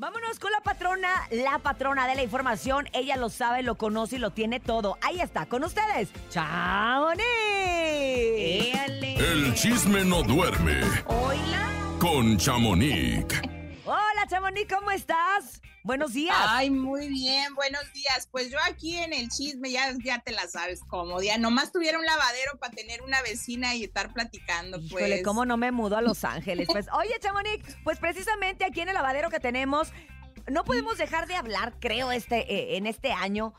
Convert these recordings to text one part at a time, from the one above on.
Vámonos con la patrona, la patrona de la información. Ella lo sabe, lo conoce y lo tiene todo. Ahí está, con ustedes, Chamonix. El chisme no duerme Hola. con Chamonix. Hola, Chamonix, ¿cómo estás? Buenos días. Ay, muy bien, buenos días. Pues yo aquí en el chisme, ya, ya te la sabes cómo, ya nomás tuviera un lavadero para tener una vecina y estar platicando, pues. Híjole, ¿cómo no me mudo a Los Ángeles? Pues, oye, Chamonix, pues precisamente aquí en el lavadero que tenemos, no podemos dejar de hablar, creo, este, eh, en este año,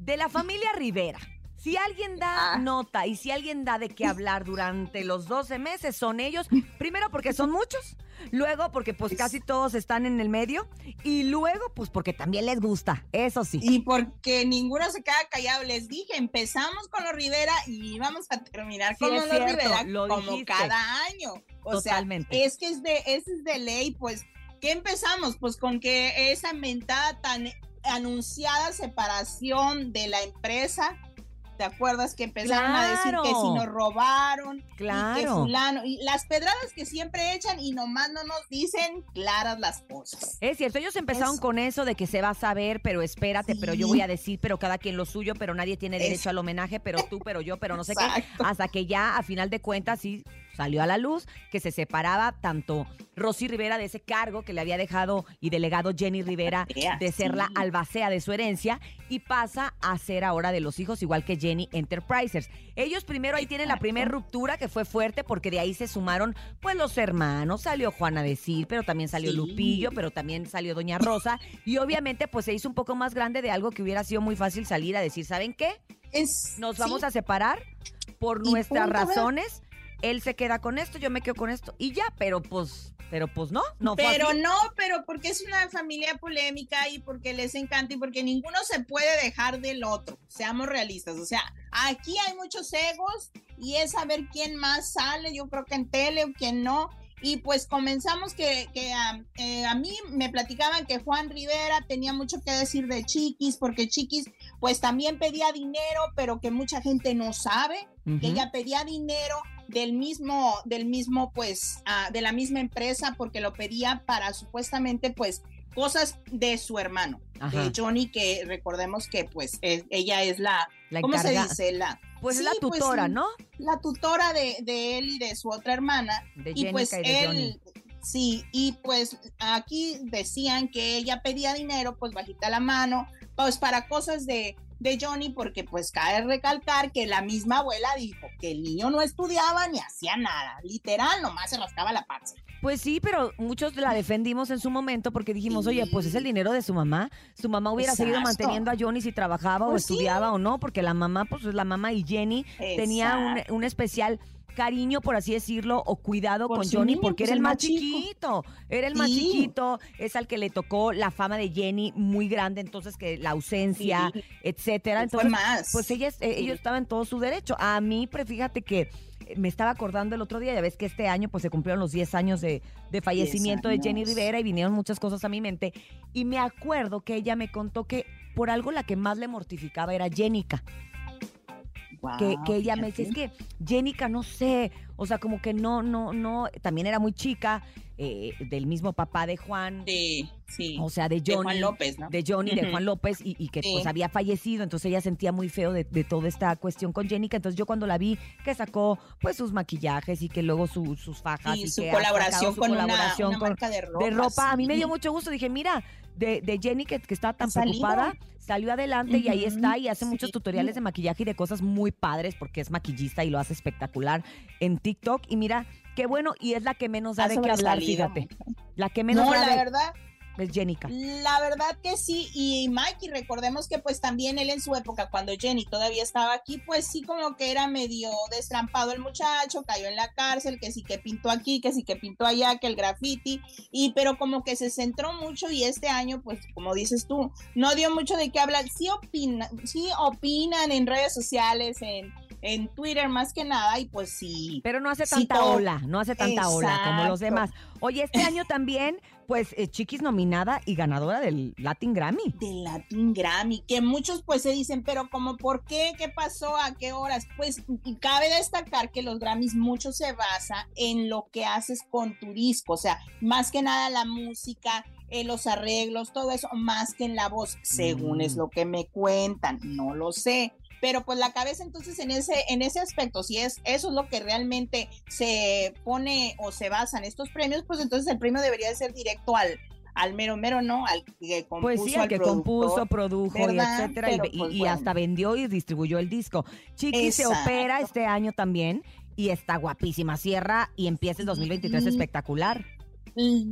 de la familia Rivera. Si alguien da Ah. nota y si alguien da de qué hablar durante los 12 meses, son ellos. Primero porque son muchos, luego porque pues casi todos están en el medio y luego pues porque también les gusta, eso sí. Y porque ninguno se queda callado, les dije, empezamos con los Rivera y vamos a terminar Sí, con los cierto, Rivera lo como dijiste. cada año. O Totalmente. sea, es que es de, es de ley, pues, ¿qué empezamos? Pues con que esa mentada tan anunciada separación de la empresa. ¿Te acuerdas que empezaron a decir que si Claro. nos robaron? Y que Claro. fulano, y las pedradas que siempre echan y nomás no nos dicen claras las cosas. Es cierto, ellos empezaron Eso. con eso de que se va a saber, pero espérate, pero yo voy a decir, pero cada quien lo suyo, pero nadie tiene derecho al homenaje, pero tú, pero yo, pero no sé qué. Hasta que ya, a final de cuentas, sí salió a la luz que se separaba tanto Rosy Rivera de ese cargo que le había dejado y delegado Jenny Rivera de ser la albacea de su herencia y pasa a ser ahora de los hijos, igual que Jenny Enterprises. Ellos primero ahí tienen la primera ruptura que fue fuerte porque de ahí se sumaron pues los hermanos, salió Juana Decir, pero también salió Sí. Lupillo, pero también salió Doña Rosa y obviamente pues se hizo un poco más grande de algo que hubiera sido muy fácil salir a decir, ¿saben qué? Es, Nos sí, vamos a separar por nuestras ¿verdad? Él se queda con esto, yo me quedo con esto y ya, pero pues, pero pues no, no fue Pero así. no, pero porque es una familia polémica y porque les encanta y porque ninguno se puede dejar del otro. Seamos realistas. O sea, aquí hay muchos egos y es saber quién más sale, yo creo que en tele o quién no. Y pues comenzamos que, que ah, eh, a mí me platicaban que Juan Rivera tenía mucho que decir de Chiquis, porque Chiquis pues también pedía dinero, pero que mucha gente no sabe que Ujú. ella pedía dinero del mismo, del mismo, pues, ah, de la misma empresa, porque lo pedía para supuestamente, pues, cosas de su hermano, Ajá. de Johnny, que recordemos que, pues, es- ella es la, La ¿cómo se dice? La, Pues es Sí, la pues, tutora. ¿no? la tutora de, de él y de su otra hermana. De y pues y de Johnny. él, sí, y pues aquí decían que ella pedía dinero, pues bajita la mano, pues para cosas de, de Johnny, porque pues cabe recalcar que la misma abuela dijo que el niño no estudiaba ni hacía nada, literal, nomás se rascaba la panza. Pues sí, pero muchos la defendimos en su momento porque dijimos, oye, pues es el dinero de su mamá. Su mamá hubiera seguido manteniendo a Johnny si trabajaba o Pues sí. estudiaba o no, porque la mamá, pues es la mamá y Jenny tenía un especial cariño, por así decirlo, o cuidado Por con Johnny niño, porque pues, era el más chiquito, era el más chiquito, es al que le tocó la fama de Jenny muy grande, entonces que la ausencia, Sí, etcétera. fue Entonces, más. pues ella, eh, ellos estaban en todo su derecho. A mí, pero fíjate que eh, me estaba acordando el otro día, ya ves que este año pues se cumplieron los 10 años de, de fallecimiento de Jenny. Rivera y vinieron muchas cosas a mi mente. Y me acuerdo que ella me contó que por algo la que más le mortificaba era Jenica. Que, ella me decía, es fíjate. que Jenica, no sé, o sea, como que no, no, no, también era muy chica, eh, del mismo papá de Juan, Sí, sí. o sea, de de Johnny Juan López, ¿no? de Johnny, de Ujú. Juan López, y, y que Sí. pues había fallecido, entonces ella sentía muy feo de, de toda esta cuestión con Jenica, entonces yo cuando la vi que sacó pues sus maquillajes y que luego su- sus fajas y, y su que colaboración su con una- colaboración una, con- marca de ropa. de ropa, a mí me dio mucho gusto, dije, mira, de, de Jenny que, que estaba tan salido. preocupada, salió adelante y ahí está y hace muchos tutoriales de maquillaje y de cosas muy padres porque es maquillista y lo hace espectacular en TikTok. Y mira, qué bueno y es la que menos da de qué hablar, fíjate, la que menos No, da la de- verdad, es Jenica. La verdad que sí, y Mikey, recordemos que pues también él en su época, cuando Jenny todavía estaba aquí, pues sí como que era medio destrampado el muchacho, cayó en la cárcel, que sí que pintó aquí, que sí que pintó allá, que el graffiti, y pero como que se centró mucho y este año, pues como dices tú, no dio mucho de qué hablar, sí, opina, sí opinan en redes sociales, en, en Twitter más que nada, y pues sí. Pero no hace Sí, tanta todo. ola, no hace tanta ola como los demás. Oye, este año también, pues eh, Chiquis nominada y ganadora del Latin Grammy. del Latin Grammy, que muchos pues se dicen, pero como por qué, qué pasó, a qué horas, pues y cabe destacar que los Grammys mucho se basa en lo que haces con tu disco, o sea, más que nada la música, eh, los arreglos, todo eso, más que en la voz, según es Mm. lo que me cuentan, no lo sé. Pero pues la cabeza entonces en ese, en ese aspecto, si es eso es lo que realmente se pone o se basa en estos premios, pues entonces el premio debería de ser directo al, al mero mero, ¿no? Al que compuso, Pues sí, al al que compuso, produjo y etcétera, y, Pero, y- pues, y bueno. hasta vendió y distribuyó el disco. Chiqui se opera este año también y está guapísima. Cierra y empieza el 2023 Sí. espectacular.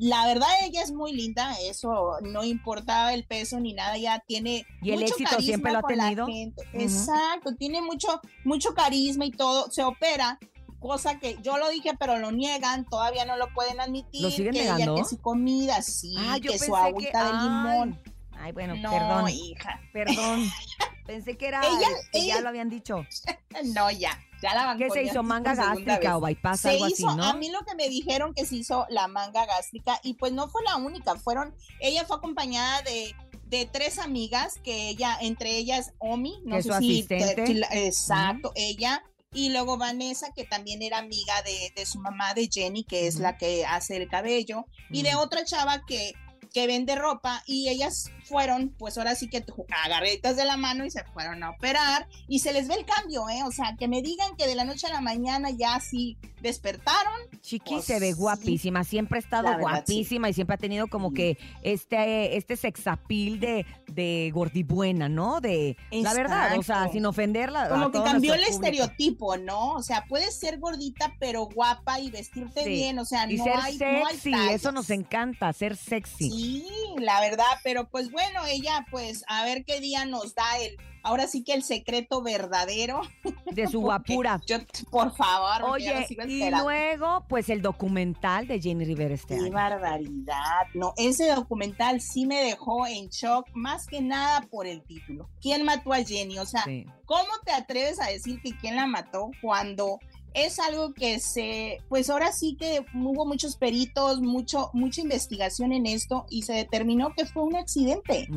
La verdad, ella es muy linda, eso no importaba el peso ni nada, ya tiene Y el mucho éxito siempre lo ha carisma tenido. Exacto, tiene mucho, mucho carisma y todo, se opera, cosa que yo lo dije, pero lo niegan, todavía no lo pueden admitir. ¿Lo siguen que ella negando? que su comida, sí, Ah, yo que su agüita de ay, limón. Ay, bueno, no, perdón, hija, perdón. Pensé que era Ella- que ya ella- lo habían dicho. no, ya, ya la van ¿Qué se hizo? ¿Manga gástrica o bypass, Se algo hizo, así, no? a mí lo que me dijeron que se hizo la manga gástrica y pues no fue la única, fueron, ella fue acompañada de, de tres amigas que ella, entre ellas Omi, no sé su si, asistente. si la- exacto, ella, y luego Vanessa, que también era amiga de, de su mamá, de Jenny, que es la que hace el cabello, y de otra chava que, que vende ropa, y ellas fueron, pues ahora sí que agarraditas de la mano y se fueron a operar, y se les ve el cambio, ¿eh? O sea, que me digan que de la noche a la mañana ya sí despertaron, Chiqui Pues, se ve guapísima, siempre ha estado sí. guapísima y siempre ha tenido como Sí. que este, este sexapil de, de gordibuena, ¿no? De la verdad, o sea, sin ofenderla. como que cambió el público. estereotipo, ¿no? O sea, puedes ser gordita pero guapa y vestirte Sí. bien, o sea, Y no ser hay, no hay sexy, eso nos encanta, ser sexy. Sí, la verdad, pero pues bueno, ella pues a ver qué día nos da el, ahora sí que el secreto verdadero. De su guapura. Yo, por favor, Oye, y luego, pues el documental de Jenny Rivera este Qué año. barbaridad. No, ese documental sí me dejó en shock, más que nada por el título. ¿Quién mató a Jenny? O sea, Sí. ¿cómo te atreves a decir que quién la mató cuando es algo que se, pues ahora sí que hubo muchos peritos, mucho, mucha investigación en esto y se determinó que fue un accidente?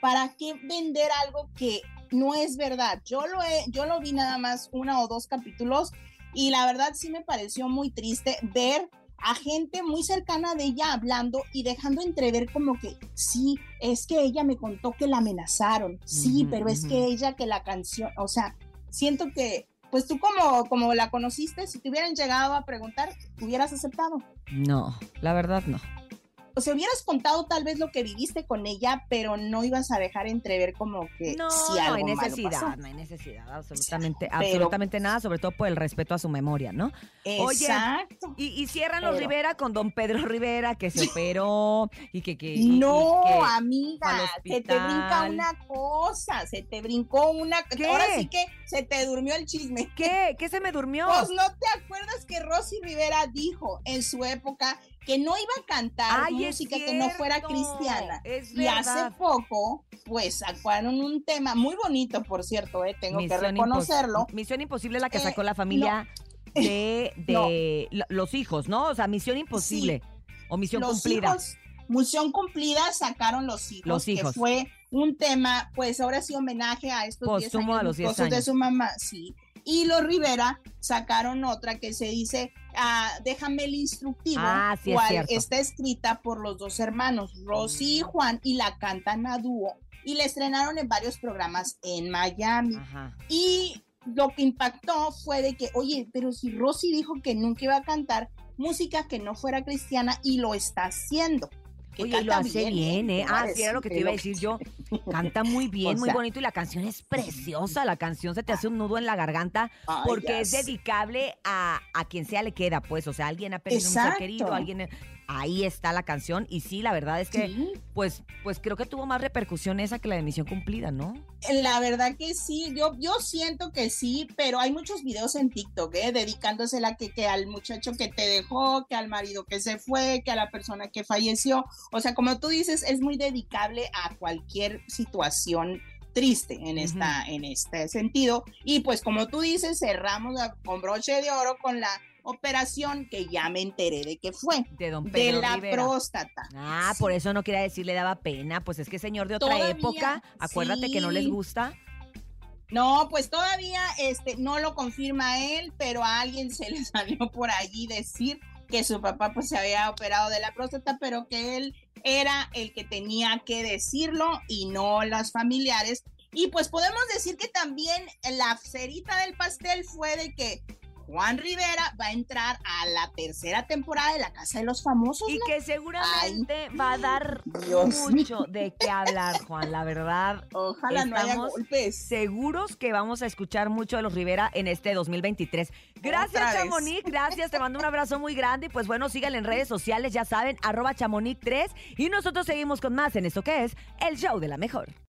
¿Para qué vender algo que no es verdad? Yo lo he, yo lo vi nada más uno o dos capítulos y la verdad sí me pareció muy triste ver a gente muy cercana de ella hablando y dejando entrever como que sí, es que ella me contó que la amenazaron, sí, pero es que ella que la canción, o sea, siento que pues tú como, como la conociste, si te hubieran llegado a preguntar, hubieras aceptado. No, la verdad no. O sea, hubieras contado tal vez lo que viviste con ella, pero no ibas a dejar entrever como que No, no algo hay malo pasó. necesidad, no hay necesidad, absolutamente, Pero- absolutamente nada, sobre todo por el respeto a su memoria, ¿no? Oye, Exacto. Y, y cierran los Rivera con don Pedro Rivera, que se operó y que... que y no, que- amiga, se te brinca una cosa, se te brincó una... ¿Qué? Ahora sí que se te durmió el chisme. ¿Qué? ¿Qué se me durmió? Pues no te acuerdas que Rosy Rivera dijo en su época que no iba a cantar Ay, música que no fuera cristiana. Y hace poco, pues sacaron un tema muy bonito, por cierto, eh, tengo que Misión reconocerlo. Impos- Misión Imposible la que Eh, sacó la familia de, de lo- los hijos, ¿no? O sea, Misión Imposible o Misión los Cumplida. hijos, Misión cumplida sacaron los hijos, Los que hijos. fue un tema, pues ahora sí homenaje a estos 10 Póstumo años a los 10 luctuosos de su mamá, sí. Y los Rivera sacaron otra que se dice ah, Déjame el instructivo, Ah, sí, cual está escrita por los dos hermanos, Rosy y Juan, y la cantan a dúo. Y la estrenaron en varios programas en Miami. Ajá. Y lo que impactó fue de que, oye, pero si Rosy dijo que nunca iba a cantar música que no fuera cristiana y lo está haciendo. Que Oye, lo hace bien, ¿eh? A Ah, sí, era lo que te iba a decir yo. Canta muy bien, O muy bonito y la canción es preciosa. La canción se te hace un nudo en la garganta porque es dedicable a, a quien sea le queda, pues. O sea, alguien ha perdido un ser querido, alguien. Ahí está la canción. Y sí, la verdad es que, Sí, pues, pues creo que tuvo más repercusión esa que la de Misión Cumplida, ¿no? la verdad que sí, yo, yo siento que sí, pero hay muchos videos en TikTok, ¿eh? Dedicándosela que, que al muchacho que te dejó, que al marido que se fue, que a la persona que falleció. O sea, como tú dices, es muy dedicable a cualquier situación triste en, esta, en este sentido. Y pues como tú dices, cerramos con broche de oro con la operación que ya me enteré de que fue, De Don de Pedro la Rivera. próstata. Ah, Sí. por eso no quería decir le daba pena. Pues es que señor de otra Todavía, época, acuérdate que no les gusta. No, pues todavía este, no lo confirma él, pero a alguien se le salió por allí decir que su papá pues se había operado de la próstata, pero que él era el que tenía que decirlo y no las familiares. Y pues podemos decir que también la cerita del pastel fue de que Juan Rivera va a entrar a la tercera temporada de La Casa de los Famosos. Y ¿no? que seguramente va a dar Dios mucho de qué hablar, Juan. La verdad, Ojalá no haya estamos golpes. seguros que vamos a escuchar mucho de los Rivera en este 2023. Gracias. Chamonix. Gracias. Te mando un abrazo muy grande. Y pues bueno, síganle en redes sociales, ya saben, arroba chamonix3. Y nosotros seguimos con más en esto que es el show de la mejor.